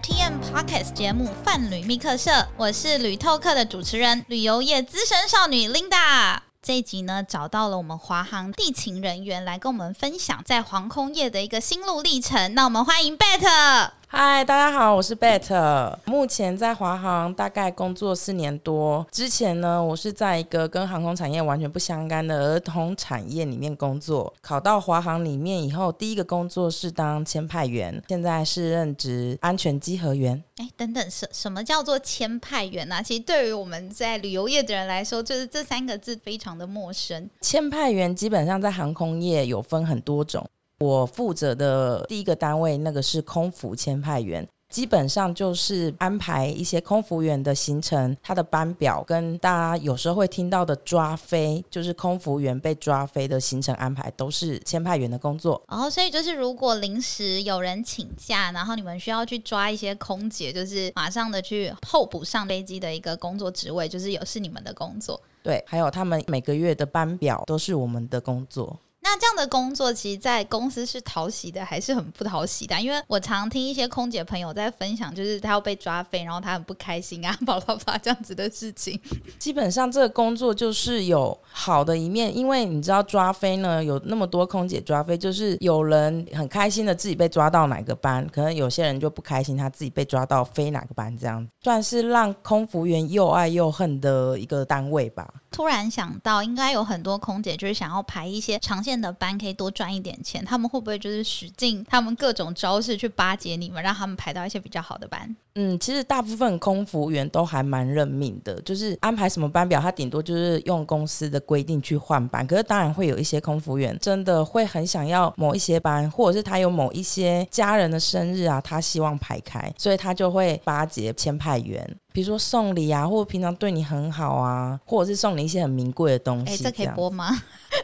TM Podcast 节目《泛旅密客社》，我是旅透客的主持人，旅游业资深少女 Linda。这一集呢，找到了我们华航地勤人员来跟我们分享在航空业的一个心路历程。那我们欢迎 Bet。嗨，大家好，我是 Bet，目前在华航大概工作四年多。之前呢，我是在一个跟航空产业完全不相干的儿童产业里面工作。考到华航里面以后，第一个工作是当签派员，现在是任职安全稽核员。哎，等等，什什么叫做签派员呢？其实对于我们在旅游业的人来说，就是这三个字非常的陌生。签派员基本上在航空业有分很多种。我负责的第一个单位，那个是空服签派员，基本上就是安排一些空服员的行程，他的班表跟大家有时候会听到的抓飞，就是空服员被抓飞的行程安排，都是签派员的工作。然哦，所以就是如果临时有人请假，然后你们需要去抓一些空姐，就是马上的去候补上飞机的一个工作职位，就是有是你们的工作。对，还有他们每个月的班表都是我们的工作。那这样的工作，其实，在公司是讨喜的，还是很不讨喜的？因为我常听一些空姐朋友在分享，就是她要被抓飞，然后她很不开心啊，啪啪啪这样子的事情。基本上，这个工作就是有好的一面，因为你知道抓飞呢，有那么多空姐抓飞，就是有人很开心的自己被抓到哪个班，可能有些人就不开心，他自己被抓到飞哪个班，这样算是让空服员又爱又恨的一个单位吧。突然想到，应该有很多空姐就是想要排一些长线的班，可以多赚一点钱。他们会不会就是使劲他们各种招式去巴结你们，让他们排到一些比较好的班？嗯，其实大部分空服员都还蛮认命的，就是安排什么班表，他顶多就是用公司的规定去换班。可是当然会有一些空服员真的会很想要某一些班，或者是他有某一些家人的生日啊，他希望排开，所以他就会巴结签派员。比如说送礼啊，或者平常对你很好啊，或者是送你一些很名贵的东西。哎，这可以播吗？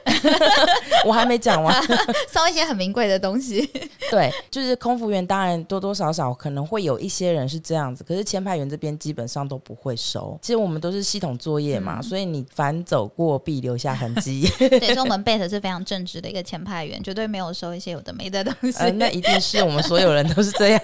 我还没讲完，送一些很名贵的东西。对，就是空服员，当然多多少少可能会有一些人是这样子，可是签派员这边基本上都不会收。其实我们都是系统作业嘛，所以你反走过必留下痕迹。对，所以我们贝特是非常正直的一个签派员，绝对没有收一些有的没的东西。那一定是我们所有人都是这样。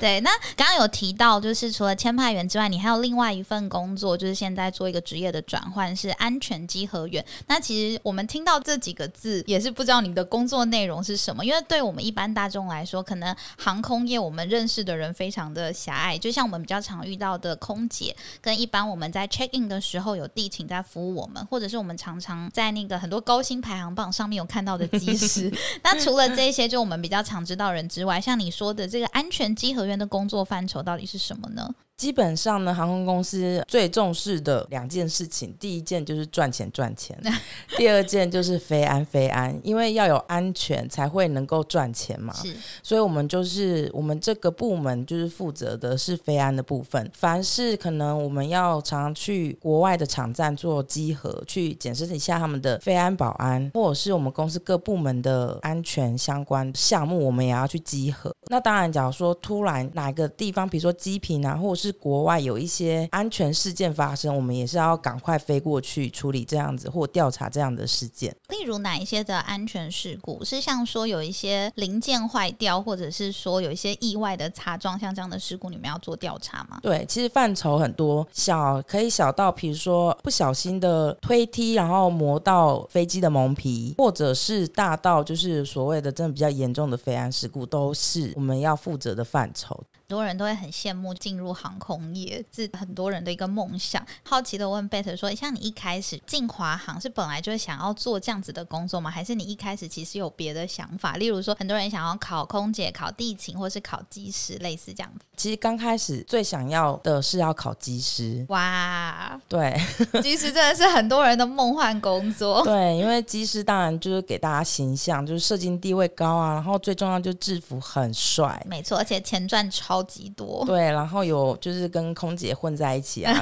对，那刚刚有提到，就是除了签派员之外，你你还有另外一份工作，就是现在做一个职业的转换，是安全机核员。那其实我们听到这几个字，也是不知道你的工作内容是什么。因为对我们一般大众来说，可能航空业我们认识的人非常的狭隘。就像我们比较常遇到的空姐，跟一般我们在 check in 的时候有地勤在服务我们，或者是我们常常在那个很多高薪排行榜上面有看到的机师。那除了这些，就我们比较常知道人之外，像你说的这个安全机核员的工作范畴到底是什么呢？基本上呢，航空公司最重视的两件事情，第一件就是赚钱赚钱，第二件就是飞安飞安，因为要有安全才会能够赚钱嘛。是，所以我们就是我们这个部门就是负责的是飞安的部分。凡是可能我们要常常去国外的场站做集合，去检视一下他们的飞安保安，或者是我们公司各部门的安全相关项目，我们也要去集合。那当然，假如说突然哪个地方，比如说机坪啊，或者是是国外有一些安全事件发生，我们也是要赶快飞过去处理这样子或调查这样的事件。例如哪一些的安全事故是像说有一些零件坏掉，或者是说有一些意外的擦撞，像这样的事故，你们要做调查吗？对，其实范畴很多，小可以小到比如说不小心的推梯，然后磨到飞机的蒙皮，或者是大到就是所谓的真的比较严重的飞安事故，都是我们要负责的范畴。很多人都会很羡慕进入航空业，是很多人的一个梦想。好奇的问贝特说：“像你一开始进华航，是本来就是想要做这样子的工作吗？还是你一开始其实有别的想法？例如说，很多人想要考空姐、考地勤，或是考机师，类似这样子。其实刚开始最想要的是要考机师。哇，对，机师真的是很多人的梦幻工作。对，因为机师当然就是给大家形象，就是社经地位高啊，然后最重要就是制服很帅。没错，而且钱赚超。超级多，对，然后有就是跟空姐混在一起啊，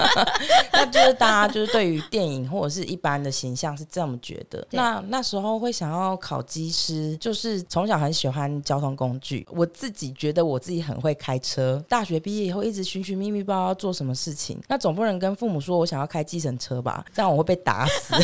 那就是大家就是对于电影或者是一般的形象是这么觉得。那那时候会想要考机师，就是从小很喜欢交通工具，我自己觉得我自己很会开车。大学毕业以后一直寻寻觅觅，不知道要做什么事情。那总不能跟父母说我想要开计程车吧，这样我会被打死。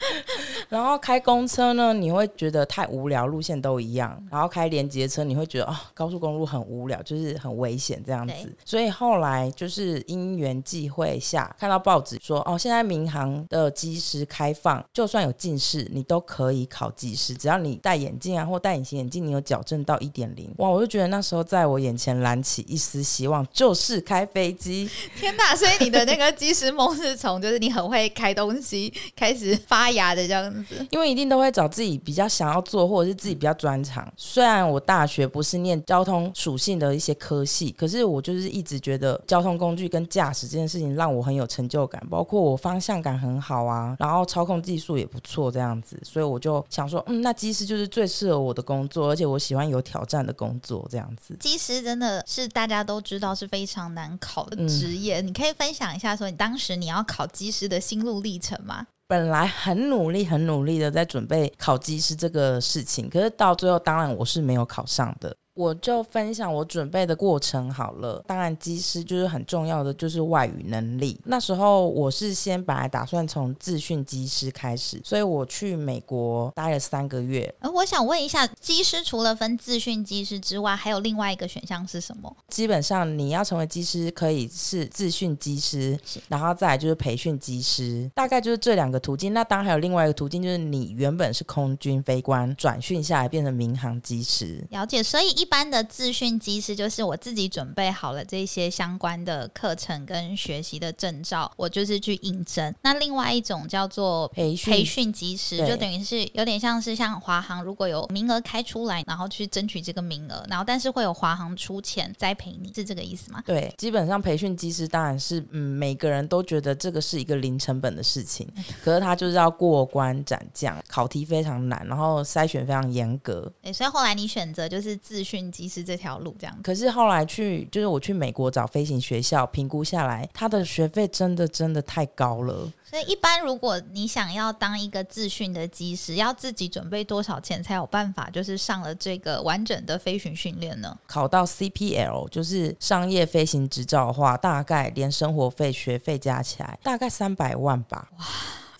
然后开公车呢，你会觉得太无聊，路线都一样。然后开连接车，你会觉得哦，高速公路很无聊，就是很危险这样子。所以后来就是因缘际会下，看到报纸说哦，现在民航的机师开放，就算有近视，你都可以考机师，只要你戴眼镜啊或戴隐形眼镜，你有矫正到一点零。哇，我就觉得那时候在我眼前燃起一丝希望，就是开飞机。天哪！所以你的那个机师梦是从就是你很会开东西开始发芽的这样子，因为一定都会找自己比较想要做或者是自己比较专长。虽然我大学不是念交通属性的一些科系，可是我就是一直觉得交通工具跟驾驶这件事情让我很有成就感，包括我方向感很好啊，然后操控技术也不错这样子，所以我就想说，嗯，那机师就是最适合我的工作，而且我喜欢有挑战的工作这样子。机师真的是大家都知道是非常难考的职业，你可以分享一下说你当时你要考机师的心路历程吗？本来很努力、很努力的在准备考机师这个事情，可是到最后，当然我是没有考上的。我就分享我准备的过程好了。当然，机师就是很重要的，就是外语能力。那时候我是先本来打算从自训机师开始，所以我去美国待了三个月。呃，我想问一下，机师除了分自训机师之外，还有另外一个选项是什么？基本上你要成为机师，可以是自训机师，然后再来就是培训机师，大概就是这两个途径。那当然还有另外一个途径，就是你原本是空军飞官，转训下来变成民航机师。了解，所以一。一般的自训机师就是我自己准备好了这些相关的课程跟学习的证照，我就是去应征。那另外一种叫做培训培训机师，就等于是有点像是像华航，如果有名额开出来，然后去争取这个名额，然后但是会有华航出钱栽培你，是这个意思吗？对，基本上培训机师当然是嗯，每个人都觉得这个是一个零成本的事情，可是他就是要过关斩将，考题非常难，然后筛选非常严格。对，所以后来你选择就是自训。机师这条路这样，可是后来去就是我去美国找飞行学校评估下来，他的学费真的真的太高了。所以一般如果你想要当一个自训的机师，要自己准备多少钱才有办法就是上了这个完整的飞行训练呢？考到 CPL 就是商业飞行执照的话，大概连生活费、学费加起来大概三百万吧。哇！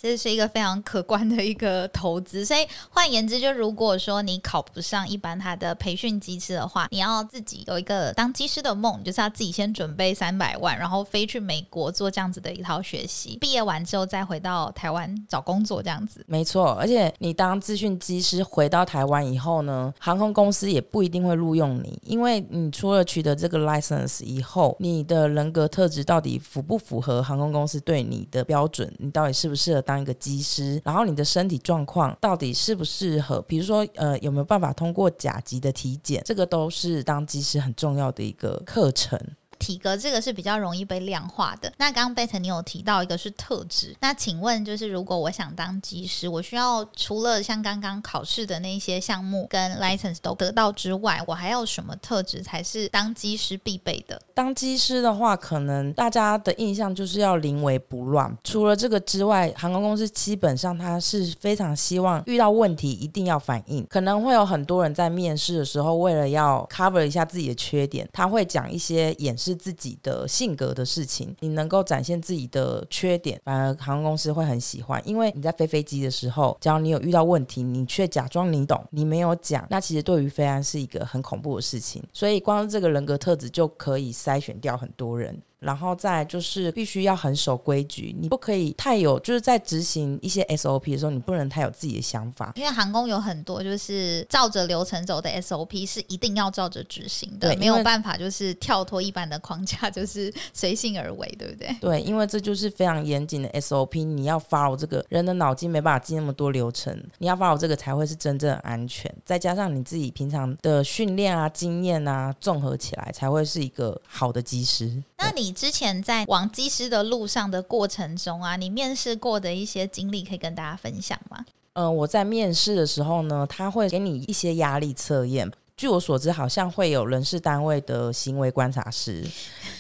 这是一个非常可观的一个投资，所以换言之，就如果说你考不上一般他的培训机师的话，你要自己有一个当机师的梦，就是要自己先准备三百万，然后飞去美国做这样子的一套学习，毕业完之后再回到台湾找工作这样子。没错，而且你当资讯机师回到台湾以后呢，航空公司也不一定会录用你，因为你除了取得这个 license 以后，你的人格特质到底符不符合航空公司对你的标准，你到底适不适合？当一个机师，然后你的身体状况到底适不适合？比如说，呃，有没有办法通过甲级的体检？这个都是当机师很重要的一个课程。体格这个是比较容易被量化的。那刚刚贝特你有提到一个是特质，那请问就是如果我想当机师，我需要除了像刚刚考试的那些项目跟 license 都得到之外，我还要什么特质才是当机师必备的？当机师的话，可能大家的印象就是要临危不乱。除了这个之外，航空公司基本上它是非常希望遇到问题一定要反应。可能会有很多人在面试的时候，为了要 cover 一下自己的缺点，他会讲一些掩饰。是自己的性格的事情，你能够展现自己的缺点，反而航空公司会很喜欢。因为你在飞飞机的时候，只要你有遇到问题，你却假装你懂，你没有讲，那其实对于飞安是一个很恐怖的事情。所以，光是这个人格特质就可以筛选掉很多人。然后再就是必须要很守规矩，你不可以太有，就是在执行一些 SOP 的时候，你不能太有自己的想法。因为航空有很多就是照着流程走的 SOP 是一定要照着执行的，没有办法就是跳脱一般的框架，就是随性而为，对不对？对，因为这就是非常严谨的 SOP，你要 follow 这个人的脑筋没办法记那么多流程，你要 follow 这个才会是真正安全。再加上你自己平常的训练啊、经验啊，综合起来才会是一个好的机师。那你之前在往技师的路上的过程中啊，你面试过的一些经历可以跟大家分享吗？嗯，我在面试的时候呢，他会给你一些压力测验。据我所知，好像会有人事单位的行为观察师，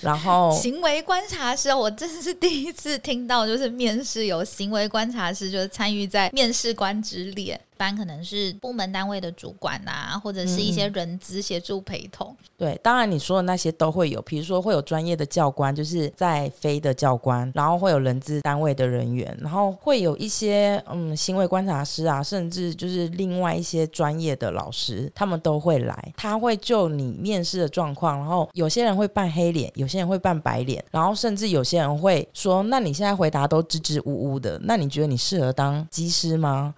然后 行为观察师，我真的是第一次听到，就是面试有行为观察师，就是参与在面试官之列。般可能是部门单位的主管呐，或者是一些人资协助陪同。对，当然你说的那些都会有，比如说会有专业的教官，就是在飞的教官，然后会有人资单位的人员，然后会有一些嗯行为观察师啊，甚至就是另外一些专业的老师，他们都会来，来他会就你面试的状况，然后有些人会扮黑脸，有些人会扮白脸，然后甚至有些人会说，那你现在回答都支支吾吾的，那你觉得你适合当机师吗？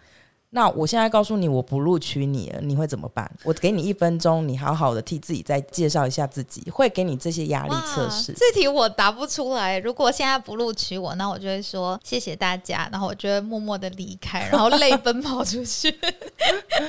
那我现在告诉你，我不录取你了，你会怎么办？我给你一分钟，你好好的替自己再介绍一下自己，会给你这些压力测试。这题我答不出来。如果现在不录取我，那我就会说谢谢大家，然后我就会默默的离开，然后泪奔跑出去。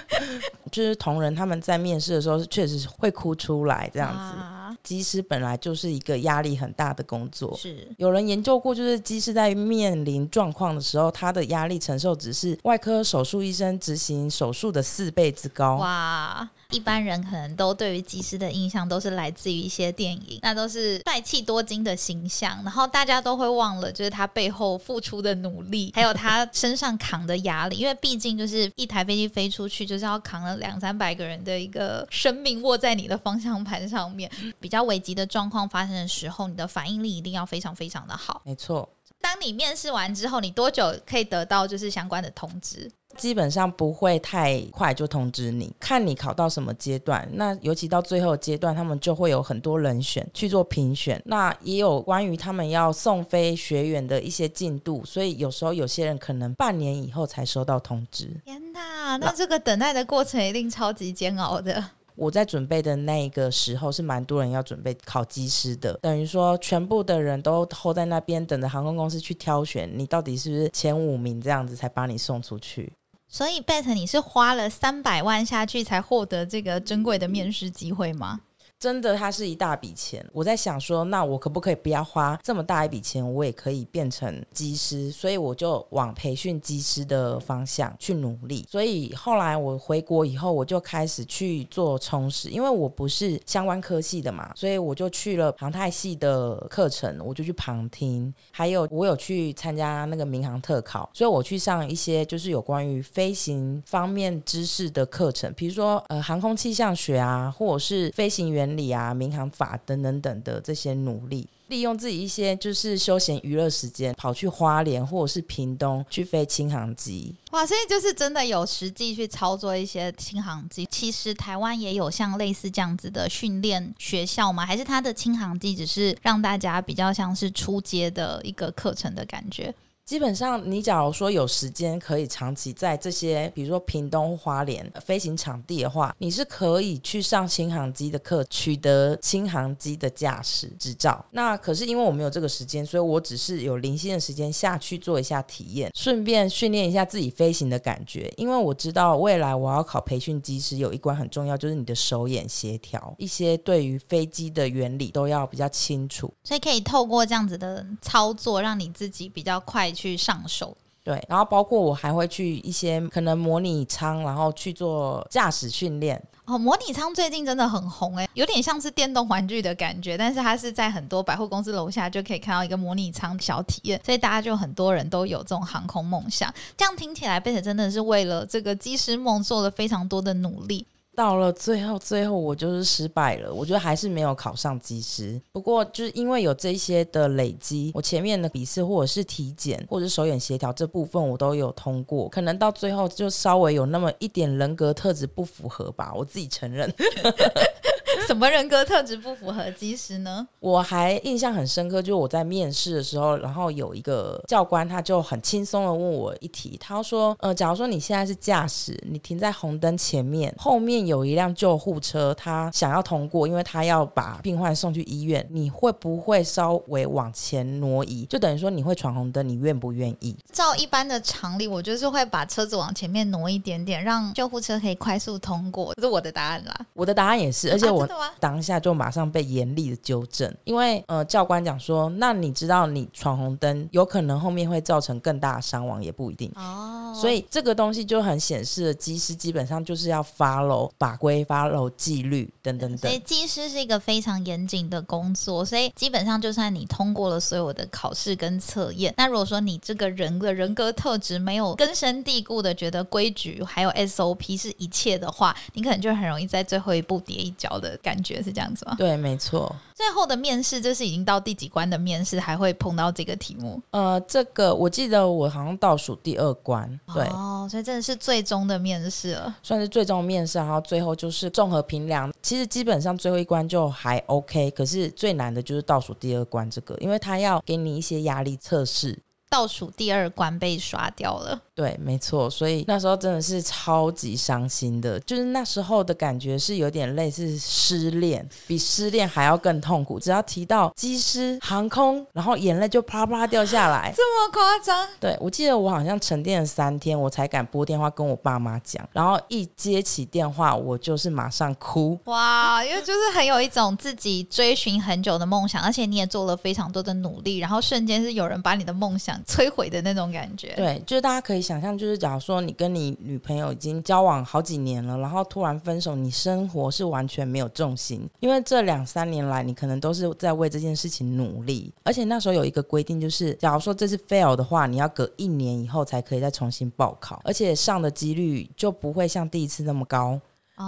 就是同仁他们在面试的时候，确实会哭出来这样子。机师本来就是一个压力很大的工作，是有人研究过，就是机师在面临状况的时候，他的压力承受值是外科手术医生执行手术的四倍之高。哇！一般人可能都对于技师的印象都是来自于一些电影，那都是帅气多金的形象，然后大家都会忘了，就是他背后付出的努力，还有他身上扛的压力，因为毕竟就是一台飞机飞出去，就是要扛了两三百个人的一个生命握在你的方向盘上面。比较危急的状况发生的时候，你的反应力一定要非常非常的好。没错，当你面试完之后，你多久可以得到就是相关的通知？基本上不会太快就通知你，看你考到什么阶段。那尤其到最后阶段，他们就会有很多人选去做评选。那也有关于他们要送飞学员的一些进度，所以有时候有些人可能半年以后才收到通知。天哪，那这个等待的过程一定超级煎熬的。我在准备的那个时候是蛮多人要准备考机师的，等于说全部的人都候在那边等着航空公司去挑选你到底是不是前五名这样子才把你送出去。所以，Bet，你是花了三百万下去才获得这个珍贵的面试机会吗？真的，它是一大笔钱。我在想说，那我可不可以不要花这么大一笔钱，我也可以变成机师？所以我就往培训机师的方向去努力。所以后来我回国以后，我就开始去做充实，因为我不是相关科系的嘛，所以我就去了航太系的课程，我就去旁听。还有我有去参加那个民航特考，所以我去上一些就是有关于飞行方面知识的课程，比如说呃航空气象学啊，或者是飞行员。理啊，民航法等等等的这些努力，利用自己一些就是休闲娱乐时间，跑去花莲或者是屏东去飞轻航机。哇，所以就是真的有实际去操作一些轻航机。其实台湾也有像类似这样子的训练学校吗？还是它的轻航机只是让大家比较像是出街的一个课程的感觉？基本上，你假如说有时间可以长期在这些，比如说屏东、花莲飞行场地的话，你是可以去上轻航机的课，取得轻航机的驾驶执照。那可是因为我没有这个时间，所以我只是有零星的时间下去做一下体验，顺便训练一下自己飞行的感觉。因为我知道未来我要考培训机师，有一关很重要，就是你的手眼协调，一些对于飞机的原理都要比较清楚。所以可以透过这样子的操作，让你自己比较快。去上手，对，然后包括我还会去一些可能模拟舱，然后去做驾驶训练。哦，模拟舱最近真的很红诶，有点像是电动玩具的感觉，但是它是在很多百货公司楼下就可以看到一个模拟舱小体验，所以大家就很多人都有这种航空梦想。这样听起来，贝姐真的是为了这个机师梦做了非常多的努力。到了最后，最后我就是失败了。我觉得还是没有考上机师。不过就是因为有这些的累积，我前面的笔试或者是体检或者是手眼协调这部分我都有通过。可能到最后就稍微有那么一点人格特质不符合吧，我自己承认。什么人格特质不符合机师呢？我还印象很深刻，就是我在面试的时候，然后有一个教官，他就很轻松的问我一题，他说：“呃，假如说你现在是驾驶，你停在红灯前面，后面有一辆救护车，他想要通过，因为他要把病患送去医院，你会不会稍微往前挪移？就等于说你会闯红灯，你愿不愿意？”照一般的常理，我就是会把车子往前面挪一点点，让救护车可以快速通过。这是我的答案啦。我的答案也是，而且我。吗？当下就马上被严厉的纠正，因为呃教官讲说，那你知道你闯红灯有可能后面会造成更大的伤亡，也不一定哦。所以这个东西就很显示了，机师基本上就是要 follow 法规、follow 纪律等等等。所以机师是一个非常严谨的工作，所以基本上就算你通过了所有的考试跟测验，那如果说你这个人的人格特质没有根深蒂固的觉得规矩还有 SOP 是一切的话，你可能就很容易在最后一步跌一跤的感觉，是这样子吗？对，没错。最后的面试，就是已经到第几关的面试，还会碰到这个题目？呃，这个我记得我好像倒数第二关，对，哦，所以真的是最终的面试了，算是最终面试，然后最后就是综合评量。其实基本上最后一关就还 OK，可是最难的就是倒数第二关这个，因为他要给你一些压力测试。倒数第二关被刷掉了。对，没错，所以那时候真的是超级伤心的，就是那时候的感觉是有点类似失恋，比失恋还要更痛苦。只要提到机师、航空，然后眼泪就啪啪掉下来，这么夸张？对，我记得我好像沉淀了三天，我才敢拨电话跟我爸妈讲，然后一接起电话，我就是马上哭。哇，因为就是很有一种自己追寻很久的梦想，而且你也做了非常多的努力，然后瞬间是有人把你的梦想摧毁的那种感觉。对，就是大家可以。想想象就是，假如说你跟你女朋友已经交往好几年了，然后突然分手，你生活是完全没有重心，因为这两三年来你可能都是在为这件事情努力，而且那时候有一个规定，就是假如说这次 fail 的话，你要隔一年以后才可以再重新报考，而且上的几率就不会像第一次那么高。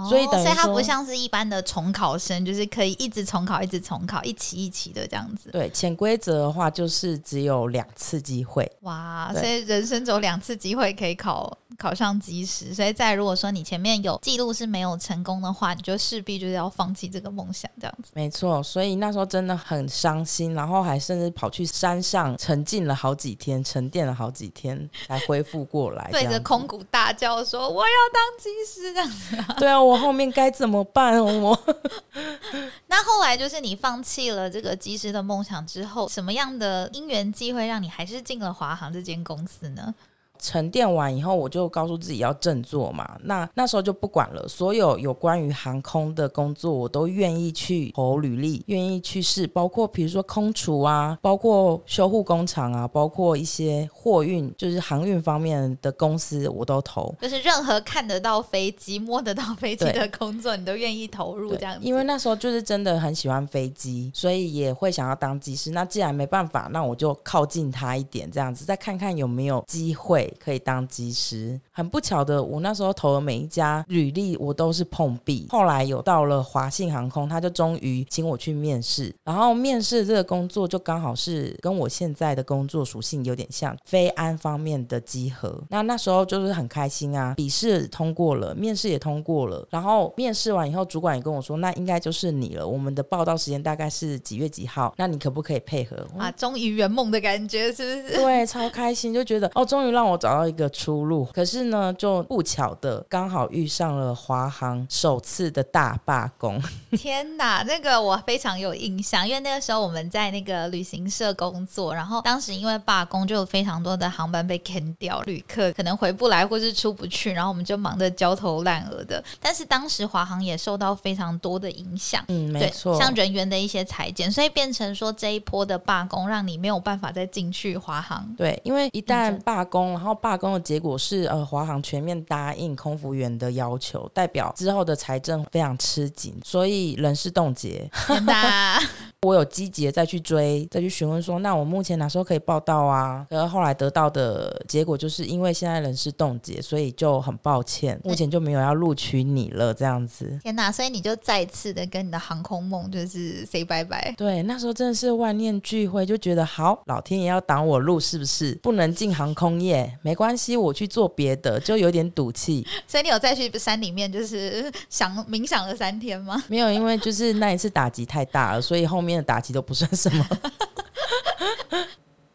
所以，所以它不像是一般的重考生，就是可以一直重考，一直重考，一期一期的这样子。对，潜规则的话就是只有两次机会。哇，所以人生只有两次机会可以考。考上机师，所以在如果说你前面有记录是没有成功的话，你就势必就是要放弃这个梦想，这样子。没错，所以那时候真的很伤心，然后还甚至跑去山上沉浸了好几天，沉淀了好几天才恢复过来，对着空谷大叫说：“我要当机师！”这样子。对啊，我后面该怎么办？我 那后来就是你放弃了这个机师的梦想之后，什么样的因缘机会让你还是进了华航这间公司呢？沉淀完以后，我就告诉自己要振作嘛。那那时候就不管了，所有有关于航空的工作，我都愿意去投履历，愿意去试。包括比如说空厨啊，包括修护工厂啊，包括一些货运，就是航运方面的公司，我都投。就是任何看得到飞机、摸得到飞机的工作，你都愿意投入这样子。因为那时候就是真的很喜欢飞机，所以也会想要当机师。那既然没办法，那我就靠近他一点，这样子再看看有没有机会。可以当机师，很不巧的，我那时候投的每一家履历，我都是碰壁。后来有到了华信航空，他就终于请我去面试。然后面试这个工作就刚好是跟我现在的工作属性有点像，非安方面的集合。那那时候就是很开心啊，笔试通过了，面试也通过了。然后面试完以后，主管也跟我说，那应该就是你了。我们的报道时间大概是几月几号？那你可不可以配合？啊，终于圆梦的感觉是不是？对，超开心，就觉得哦，终于让我。找到一个出路，可是呢，就不巧的刚好遇上了华航首次的大罢工。天哪，那个我非常有印象，因为那个时候我们在那个旅行社工作，然后当时因为罢工，就有非常多的航班被 can 掉，旅客可能回不来或是出不去，然后我们就忙得焦头烂额的。但是当时华航也受到非常多的影响，嗯，没错，像人员的一些裁减，所以变成说这一波的罢工让你没有办法再进去华航。对，因为一旦罢工，然然后罢工的结果是，呃，华航全面答应空服员的要求，代表之后的财政非常吃紧，所以人事冻结。我有积极的再去追，再去询问说，那我目前哪时候可以报道啊？可是后来得到的结果就是，因为现在人事冻结，所以就很抱歉，目前就没有要录取你了。这样子，天哪！所以你就再次的跟你的航空梦就是 say 拜拜。对，那时候真的是万念俱灰，就觉得好，老天爷要挡我路，是不是？不能进航空业，没关系，我去做别的，就有点赌气。所以你有再去山里面就是想冥想了三天吗？没有，因为就是那一次打击太大了，所以后面。的打击都不算什么。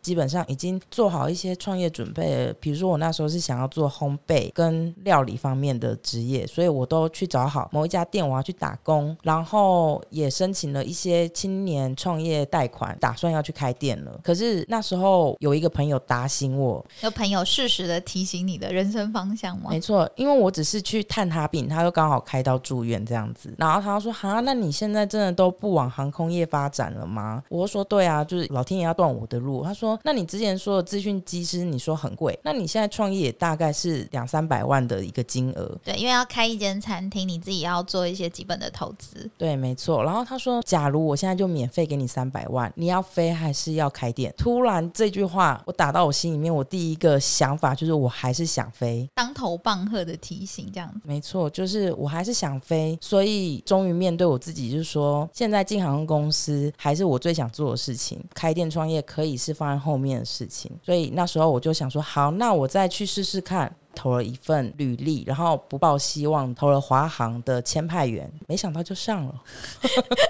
基本上已经做好一些创业准备。比如说我那时候是想要做烘焙跟料理方面的职业，所以我都去找好某一家店，我要去打工，然后也申请了一些青年创业贷款，打算要去开店了。可是那时候有一个朋友打醒我，有朋友适时的提醒你的人生方向吗？没错，因为我只是去探他病，他又刚好开到住院这样子，然后他说：“哈，那你现在真的都不往航空业发展了吗？”我说：“对啊，就是老天爷要断我的路。”他说：“那你之前说的资讯机师，你说很贵，那你现在创业大概是两三百万的一个金额。”对，因为要开一间餐厅，你自己要做一些基本的投资。对，没错。然后他说：“假如我现在就免费给你三百万，你要飞还是要开店？”突然这句话我打到我心里面，我第一个想法就是我还是想飞。当头棒喝的提醒，这样子。没错，就是我还是想飞，所以终于面对我自己，就是说现在进航空公司还是我最想做的事情。开店创业可以是放在后面的事情，所以那时候我就想说，好，那我再去试试看。投了一份履历，然后不抱希望，投了华航的签派员，没想到就上了。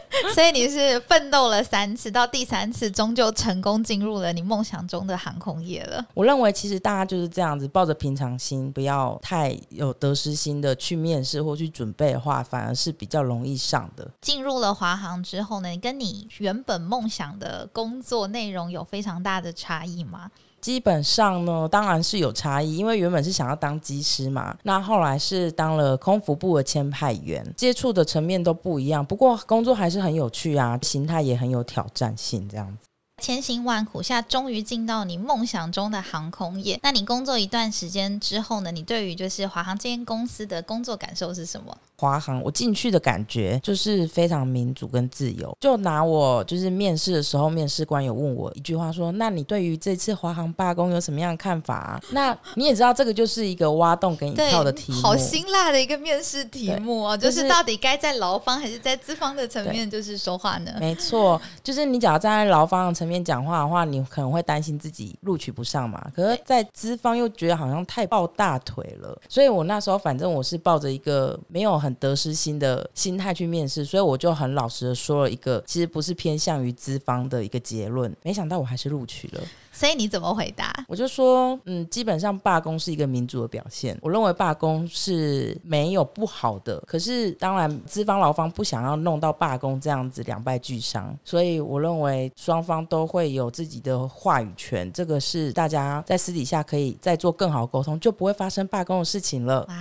所以你是奋斗了三次，到第三次终究成功进入了你梦想中的航空业了。我认为其实大家就是这样子，抱着平常心，不要太有得失心的去面试或去准备的话，反而是比较容易上的。进入了华航之后呢，你跟你原本梦想的工作内容有非常大的差异吗？基本上呢，当然是有差异，因为原本是想要当机师嘛，那后来是当了空服部的签派员，接触的层面都不一样。不过工作还是很有趣啊，心态也很有挑战性，这样子。千辛万苦下，终于进到你梦想中的航空业。那你工作一段时间之后呢？你对于就是华航这间公司的工作感受是什么？华航，我进去的感觉就是非常民主跟自由。就拿我就是面试的时候，面试官有问我一句话说：“那你对于这次华航罢工有什么样的看法？”那你也知道，这个就是一个挖洞给你跳的题目，好辛辣的一个面试题目哦。就是到底该在劳方还是在资方的层面就是说话呢？没错，就是你只要站在劳方的层面讲话的话，你可能会担心自己录取不上嘛。可是，在资方又觉得好像太抱大腿了，所以我那时候反正我是抱着一个没有很。得失心的心态去面试，所以我就很老实的说了一个，其实不是偏向于资方的一个结论。没想到我还是录取了。所以你怎么回答？我就说，嗯，基本上罢工是一个民主的表现。我认为罢工是没有不好的，可是当然资方劳方不想要弄到罢工这样子两败俱伤，所以我认为双方都会有自己的话语权。这个是大家在私底下可以再做更好沟通，就不会发生罢工的事情了。哇，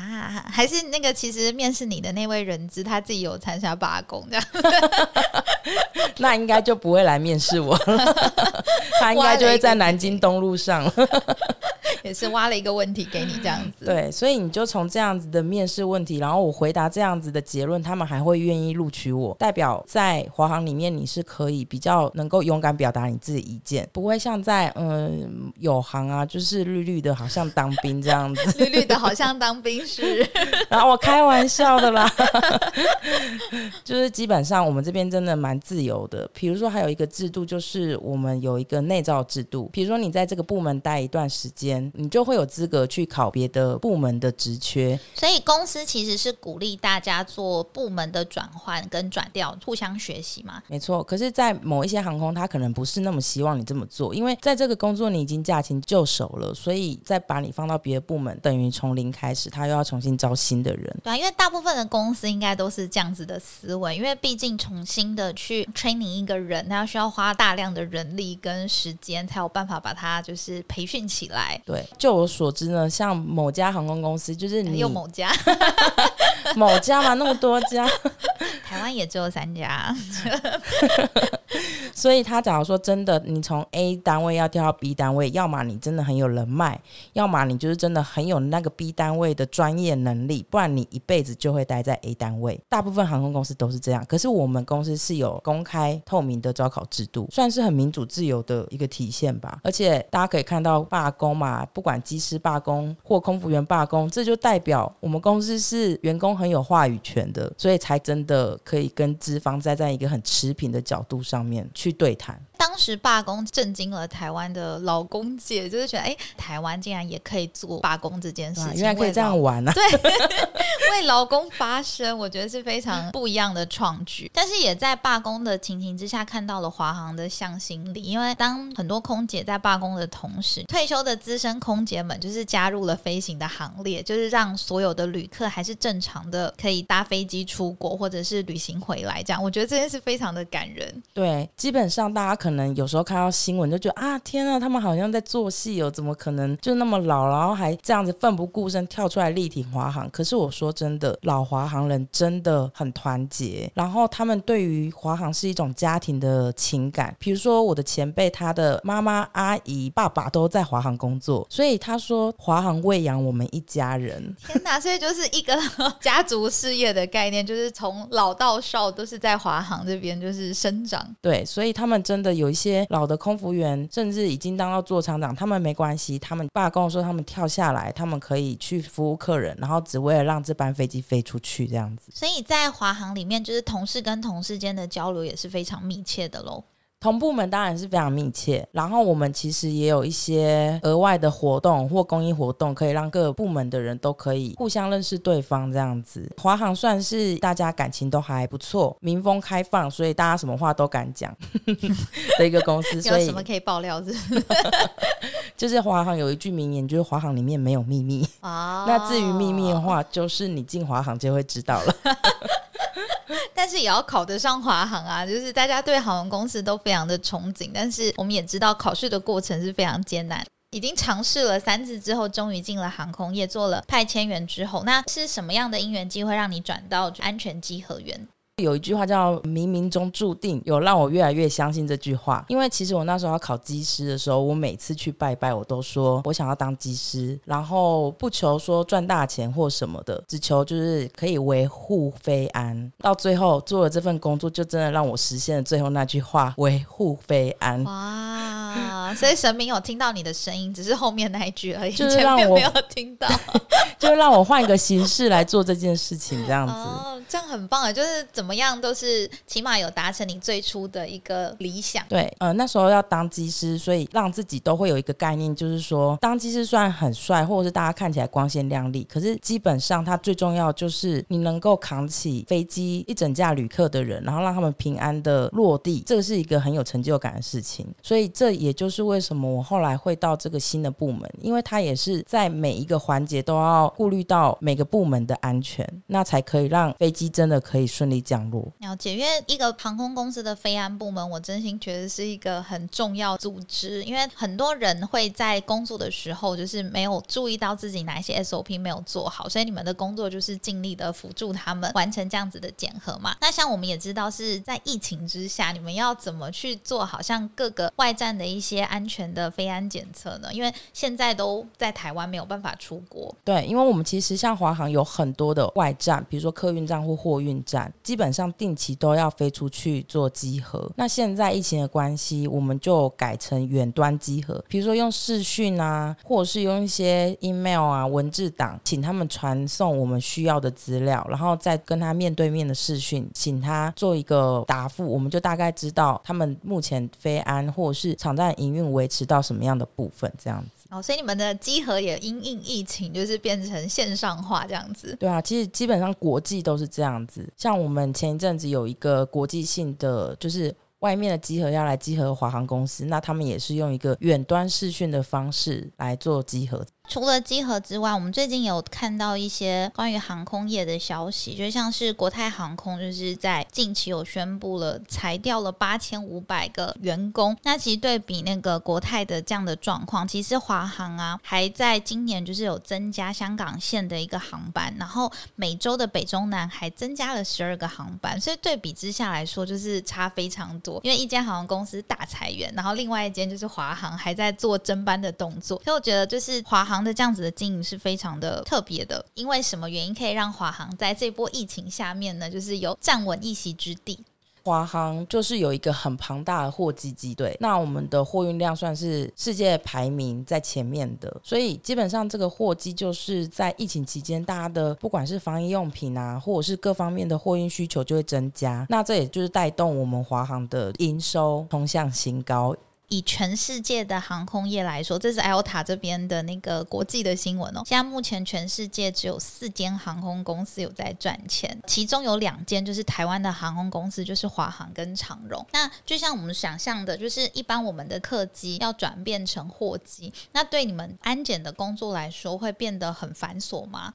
还是那个其实面试你的那位人资他自己有参加罢工这样，那应该就不会来面试我了。他应该就会在南。南京东路上，也是挖了一个问题给你这样子。对，所以你就从这样子的面试问题，然后我回答这样子的结论，他们还会愿意录取我，代表在华航里面你是可以比较能够勇敢表达你自己意见，不会像在嗯有行啊，就是绿绿的，好像当兵这样子，绿绿的好像当兵是。然后我开玩笑的啦，就是基本上我们这边真的蛮自由的。比如说还有一个制度，就是我们有一个内造制度。比如说，你在这个部门待一段时间，你就会有资格去考别的部门的职缺。所以公司其实是鼓励大家做部门的转换跟转调，互相学习嘛。没错。可是，在某一些航空，他可能不是那么希望你这么做，因为在这个工作你已经驾轻就熟了，所以再把你放到别的部门，等于从零开始，他又要重新招新的人。对啊，因为大部分的公司应该都是这样子的思维，因为毕竟重新的去 training 一个人，他要需要花大量的人力跟时间，才有办法。法把他就是培训起来。对，就我所知呢，像某家航空公司，就是你有某家 某家嘛，那么多家，台湾也只有三家。所以他假如说真的，你从 A 单位要调到 B 单位，要么你真的很有人脉，要么你就是真的很有那个 B 单位的专业能力，不然你一辈子就会待在 A 单位。大部分航空公司都是这样，可是我们公司是有公开透明的招考制度，算是很民主自由的一个体现吧。而且大家可以看到罢工嘛，不管机师罢工或空服员罢工，这就代表我们公司是员工很有话语权的，所以才真的可以跟资方站在一个很持平的角度上面去。去对谈，时罢工震惊了台湾的劳工界，就是觉得哎，台湾竟然也可以做罢工这件事情，原来可以这样玩啊！对，为劳工发声，我觉得是非常不一样的创举。但是也在罢工的情形之下，看到了华航的向心力，因为当很多空姐在罢工的同时，退休的资深空姐们就是加入了飞行的行列，就是让所有的旅客还是正常的可以搭飞机出国或者是旅行回来。这样，我觉得这件事非常的感人。对，基本上大家可能有时候看到新闻就觉得啊，天啊，他们好像在做戏哦，怎么可能就那么老，然后还这样子奋不顾身跳出来力挺华航？可是我说真的，老华航人真的很团结，然后他们对于华航是一种家庭的情感。比如说我的前辈，他的妈妈、阿姨、爸爸都在华航工作，所以他说华航喂养我们一家人。天哪，所以就是一个 家族事业的概念，就是从老到少都是在华航这边就是生长。对，所以他们真的有一些老的空服员，甚至已经当到座厂长，他们没关系，他们罢工说他们跳下来，他们可以去服务客人，然后只为了让这班飞机飞出去这样子。所以在华航里面，就是同事跟同事间的交流也是非常密切的喽。同部门当然是非常密切，然后我们其实也有一些额外的活动或公益活动，可以让各个部门的人都可以互相认识对方这样子。华航算是大家感情都还不错，民风开放，所以大家什么话都敢讲 的一个公司。有什么可以爆料？是 就是华航有一句名言，就是华航里面没有秘密。哦，那至于秘密的话，就是你进华航就会知道了。但是也要考得上华航啊！就是大家对航空公司都非常的憧憬，但是我们也知道考试的过程是非常艰难。已经尝试了三次之后，终于进了航空业，做了派遣员之后，那是什么样的因缘机会让你转到安全机核员？有一句话叫“冥冥中注定”，有让我越来越相信这句话。因为其实我那时候要考机师的时候，我每次去拜拜，我都说我想要当机师，然后不求说赚大钱或什么的，只求就是可以维护非安。到最后做了这份工作，就真的让我实现了最后那句话“维护非安”。哇！所以神明有听到你的声音，只是后面那一句而已，就是让我没有听到，就让我换一个形式来做这件事情，这样子。哦，这样很棒啊！就是怎么。样都是起码有达成你最初的一个理想。对，呃，那时候要当机师，所以让自己都会有一个概念，就是说当机师虽然很帅，或者是大家看起来光鲜亮丽，可是基本上它最重要就是你能够扛起飞机一整架旅客的人，然后让他们平安的落地，这个是一个很有成就感的事情。所以这也就是为什么我后来会到这个新的部门，因为它也是在每一个环节都要顾虑到每个部门的安全，那才可以让飞机真的可以顺利降落。了解，因为一个航空公司的飞安部门，我真心觉得是一个很重要组织。因为很多人会在工作的时候，就是没有注意到自己哪一些 SOP 没有做好，所以你们的工作就是尽力的辅助他们完成这样子的检核嘛。那像我们也知道是在疫情之下，你们要怎么去做好像各个外站的一些安全的飞安检测呢？因为现在都在台湾没有办法出国。对，因为我们其实像华航有很多的外站，比如说客运站或货运站，基本。上定期都要飞出去做集合。那现在疫情的关系，我们就改成远端集合，比如说用视讯啊，或者是用一些 email 啊文字档，请他们传送我们需要的资料，然后再跟他面对面的视讯，请他做一个答复，我们就大概知道他们目前飞安或者是场站营运维持到什么样的部分，这样子。哦，所以你们的集合也因应疫情，就是变成线上化这样子。对啊，其实基本上国际都是这样子。像我们前一阵子有一个国际性的，就是外面的集合要来集合华航公司，那他们也是用一个远端视讯的方式来做集合。除了机核之外，我们最近有看到一些关于航空业的消息，就像是国泰航空就是在近期有宣布了裁掉了八千五百个员工。那其实对比那个国泰的这样的状况，其实华航啊还在今年就是有增加香港线的一个航班，然后每周的北中南还增加了十二个航班。所以对比之下来说，就是差非常多。因为一间航空公司大裁员，然后另外一间就是华航还在做增班的动作。所以我觉得就是华航。的这样子的经营是非常的特别的，因为什么原因可以让华航在这波疫情下面呢，就是有站稳一席之地？华航就是有一个很庞大的货机机队，那我们的货运量算是世界排名在前面的，所以基本上这个货机就是在疫情期间，大家的不管是防疫用品啊，或者是各方面的货运需求就会增加，那这也就是带动我们华航的营收冲向新高。以全世界的航空业来说，这是 Alta 这边的那个国际的新闻哦。现在目前全世界只有四间航空公司有在赚钱，其中有两间就是台湾的航空公司，就是华航跟长荣。那就像我们想象的，就是一般我们的客机要转变成货机，那对你们安检的工作来说，会变得很繁琐吗？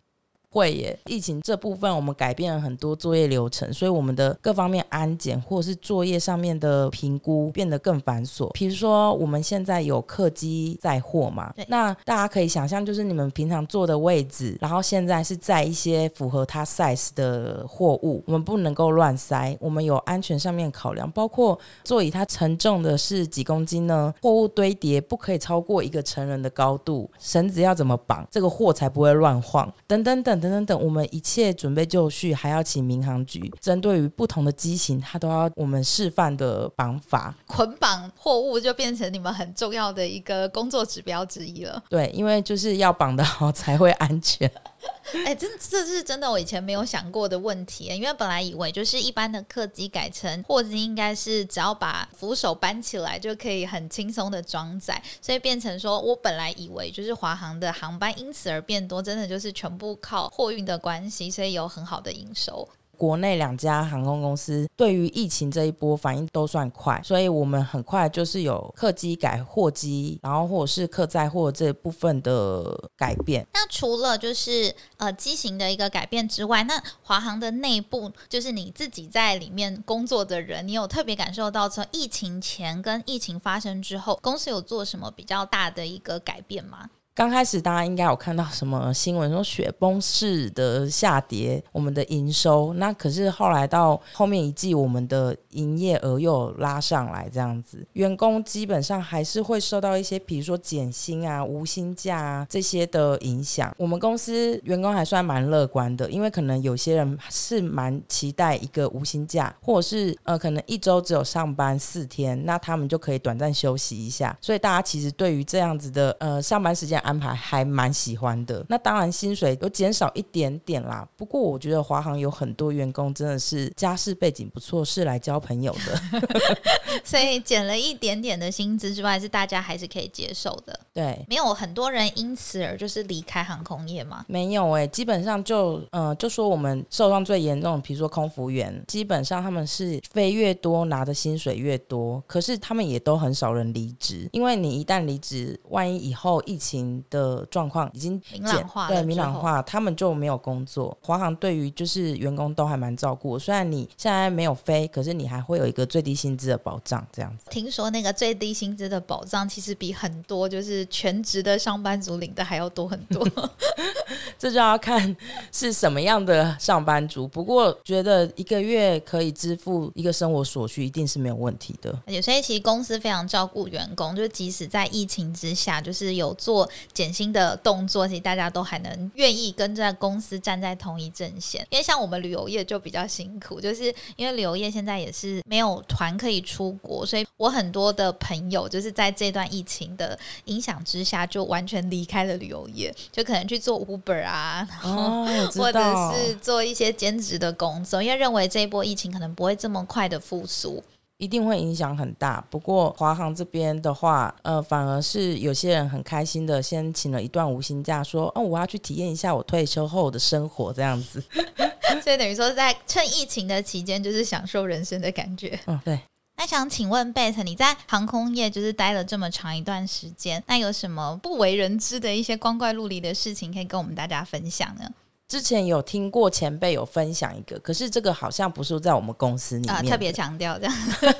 会耶，疫情这部分我们改变了很多作业流程，所以我们的各方面安检或者是作业上面的评估变得更繁琐。比如说我们现在有客机载货嘛，那大家可以想象，就是你们平常坐的位置，然后现在是在一些符合它 size 的货物，我们不能够乱塞，我们有安全上面考量，包括座椅它承重的是几公斤呢？货物堆叠不可以超过一个成人的高度，绳子要怎么绑，这个货才不会乱晃，等等等。等等等，我们一切准备就绪，还要请民航局针对于不同的机型，它都要我们示范的绑法。捆绑货物就变成你们很重要的一个工作指标之一了。对，因为就是要绑得好 才会安全。哎，真这是真的，我以前没有想过的问题。因为本来以为就是一般的客机改成货机，应该是只要把扶手搬起来就可以很轻松的装载，所以变成说我本来以为就是华航的航班因此而变多，真的就是全部靠货运的关系，所以有很好的营收。国内两家航空公司对于疫情这一波反应都算快，所以我们很快就是有客机改货机，然后或者是客载货这部分的改变。那除了就是呃机型的一个改变之外，那华航的内部就是你自己在里面工作的人，你有特别感受到从疫情前跟疫情发生之后，公司有做什么比较大的一个改变吗？刚开始大家应该有看到什么新闻说雪崩式的下跌，我们的营收。那可是后来到后面一季，我们的营业额又拉上来，这样子，员工基本上还是会受到一些，比如说减薪啊、无薪假啊这些的影响。我们公司员工还算蛮乐观的，因为可能有些人是蛮期待一个无薪假，或者是呃可能一周只有上班四天，那他们就可以短暂休息一下。所以大家其实对于这样子的呃上班时间。安排还蛮喜欢的，那当然薪水有减少一点点啦。不过我觉得华航有很多员工真的是家世背景不错，是来交朋友的，所以减了一点点的薪资之外，是大家还是可以接受的。对，没有很多人因此而就是离开航空业吗？没有哎，基本上就嗯，就说我们受伤最严重，比如说空服员，基本上他们是飞越多拿的薪水越多，可是他们也都很少人离职，因为你一旦离职，万一以后疫情。的状况已经明朗化，对明朗化，他们就没有工作。华航对于就是员工都还蛮照顾，虽然你现在没有飞，可是你还会有一个最低薪资的保障，这样子。听说那个最低薪资的保障其实比很多就是全职的上班族领的还要多很多，这就要看是什么样的上班族。不过觉得一个月可以支付一个生活所需，一定是没有问题的。而且所以其实公司非常照顾员工，就即使在疫情之下，就是有做。减薪的动作，其实大家都还能愿意跟这公司站在同一阵线。因为像我们旅游业就比较辛苦，就是因为旅游业现在也是没有团可以出国，所以我很多的朋友就是在这段疫情的影响之下，就完全离开了旅游业，就可能去做 Uber 啊，然后 或者是做一些兼职的工作，因为认为这一波疫情可能不会这么快的复苏。一定会影响很大。不过华航这边的话，呃，反而是有些人很开心的，先请了一段无薪假，说：“哦，我要去体验一下我退休后的生活。”这样子，所以等于说在趁疫情的期间，就是享受人生的感觉。嗯，对。那想请问贝特，你在航空业就是待了这么长一段时间，那有什么不为人知的一些光怪陆离的事情可以跟我们大家分享呢？之前有听过前辈有分享一个，可是这个好像不是在我们公司里面，特别强调这样。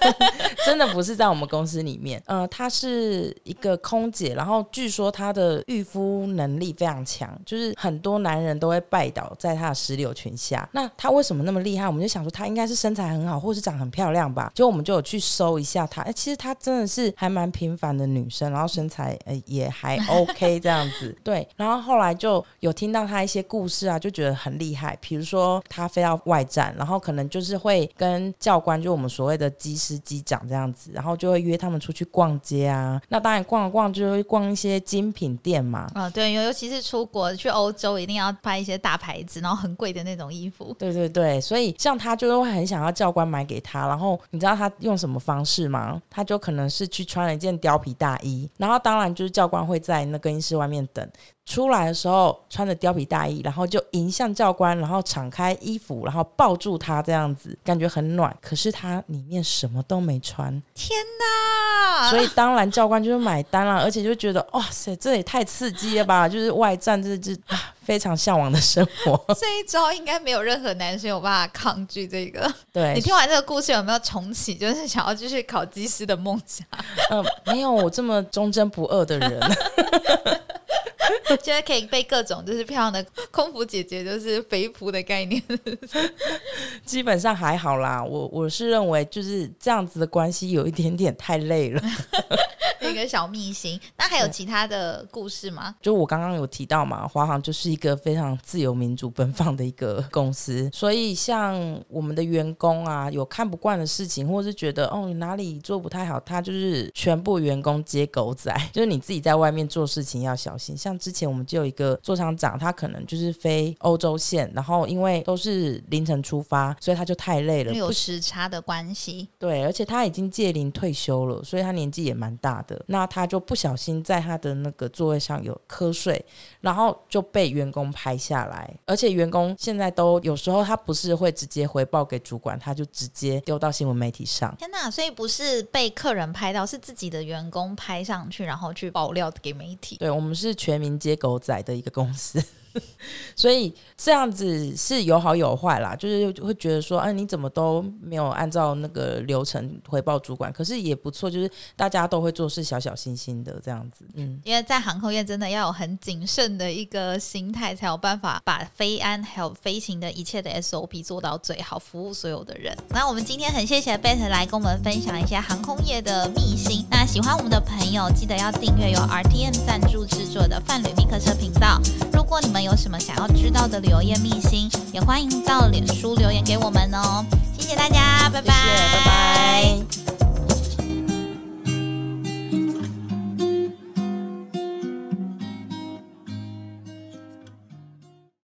真的不是在我们公司里面。呃，她是一个空姐，然后据说她的御夫能力非常强，就是很多男人都会拜倒在她的石榴裙下。那她为什么那么厉害？我们就想说她应该是身材很好，或是长很漂亮吧。就我们就有去搜一下她，哎，其实她真的是还蛮平凡的女生，然后身材呃也还 OK 这样子。对，然后后来就有听到她一些故事啊，就觉得很厉害。比如说她飞到外站，然后可能就是会跟教官，就我们所谓的机师、机长这样子，然后就会约他们出去逛街啊。那当然逛了逛，就会逛一些精品店嘛。啊，对，尤其是出国去欧洲，一定要拍一些大牌子，然后很贵的那种衣服。对对对，所以像他就是会很想要教官买给他，然后你知道他用什么方式吗？他就可能是去穿了一件貂皮大衣，然后当然就是教官会在那更衣室外面等。出来的时候穿着貂皮大衣，然后就迎向教官，然后敞开衣服，然后抱住他，这样子感觉很暖。可是他里面什么都没穿，天哪！所以当然教官就是买单了，而且就觉得哇塞，这也太刺激了吧！就是外战，这这啊，非常向往的生活。这一招应该没有任何男生有办法抗拒。这个，对你听完这个故事有没有重启，就是想要继续考技师的梦想？嗯，没有我这么忠贞不二的人。现在可以被各种就是漂亮的空服姐姐，就是肥仆的概念，基本上还好啦。我我是认为就是这样子的关系有一点点太累了。一个小秘辛，那还有其他的故事吗？就我刚刚有提到嘛，华航就是一个非常自由民主奔放的一个公司，所以像我们的员工啊，有看不惯的事情，或者是觉得哦哪里做不太好，他就是全部员工接狗仔，就是你自己在外面做事情要小心。像之前我们就有一个座舱长，他可能就是飞欧洲线，然后因为都是凌晨出发，所以他就太累了，有时差的关系。对，而且他已经届龄退休了，所以他年纪也蛮大的。那他就不小心在他的那个座位上有瞌睡，然后就被员工拍下来，而且员工现在都有时候他不是会直接回报给主管，他就直接丢到新闻媒体上。天哪！所以不是被客人拍到，是自己的员工拍上去，然后去爆料给媒体。对，我们是全民接狗仔的一个公司。所以这样子是有好有坏啦，就是会觉得说，哎，你怎么都没有按照那个流程回报主管？可是也不错，就是大家都会做事小小心心的这样子。嗯，因为在航空业真的要有很谨慎的一个心态，才有办法把飞安还有飞行的一切的 SOP 做到最好，服务所有的人。那我们今天很谢谢贝特来跟我们分享一下航空业的秘辛。那喜欢我们的朋友，记得要订阅由 RTM 赞助制作的泛旅密客车频道。如果你们有什么想要知道的旅游业秘辛，也欢迎到脸书留言给我们哦。谢谢大家，拜拜，拜拜。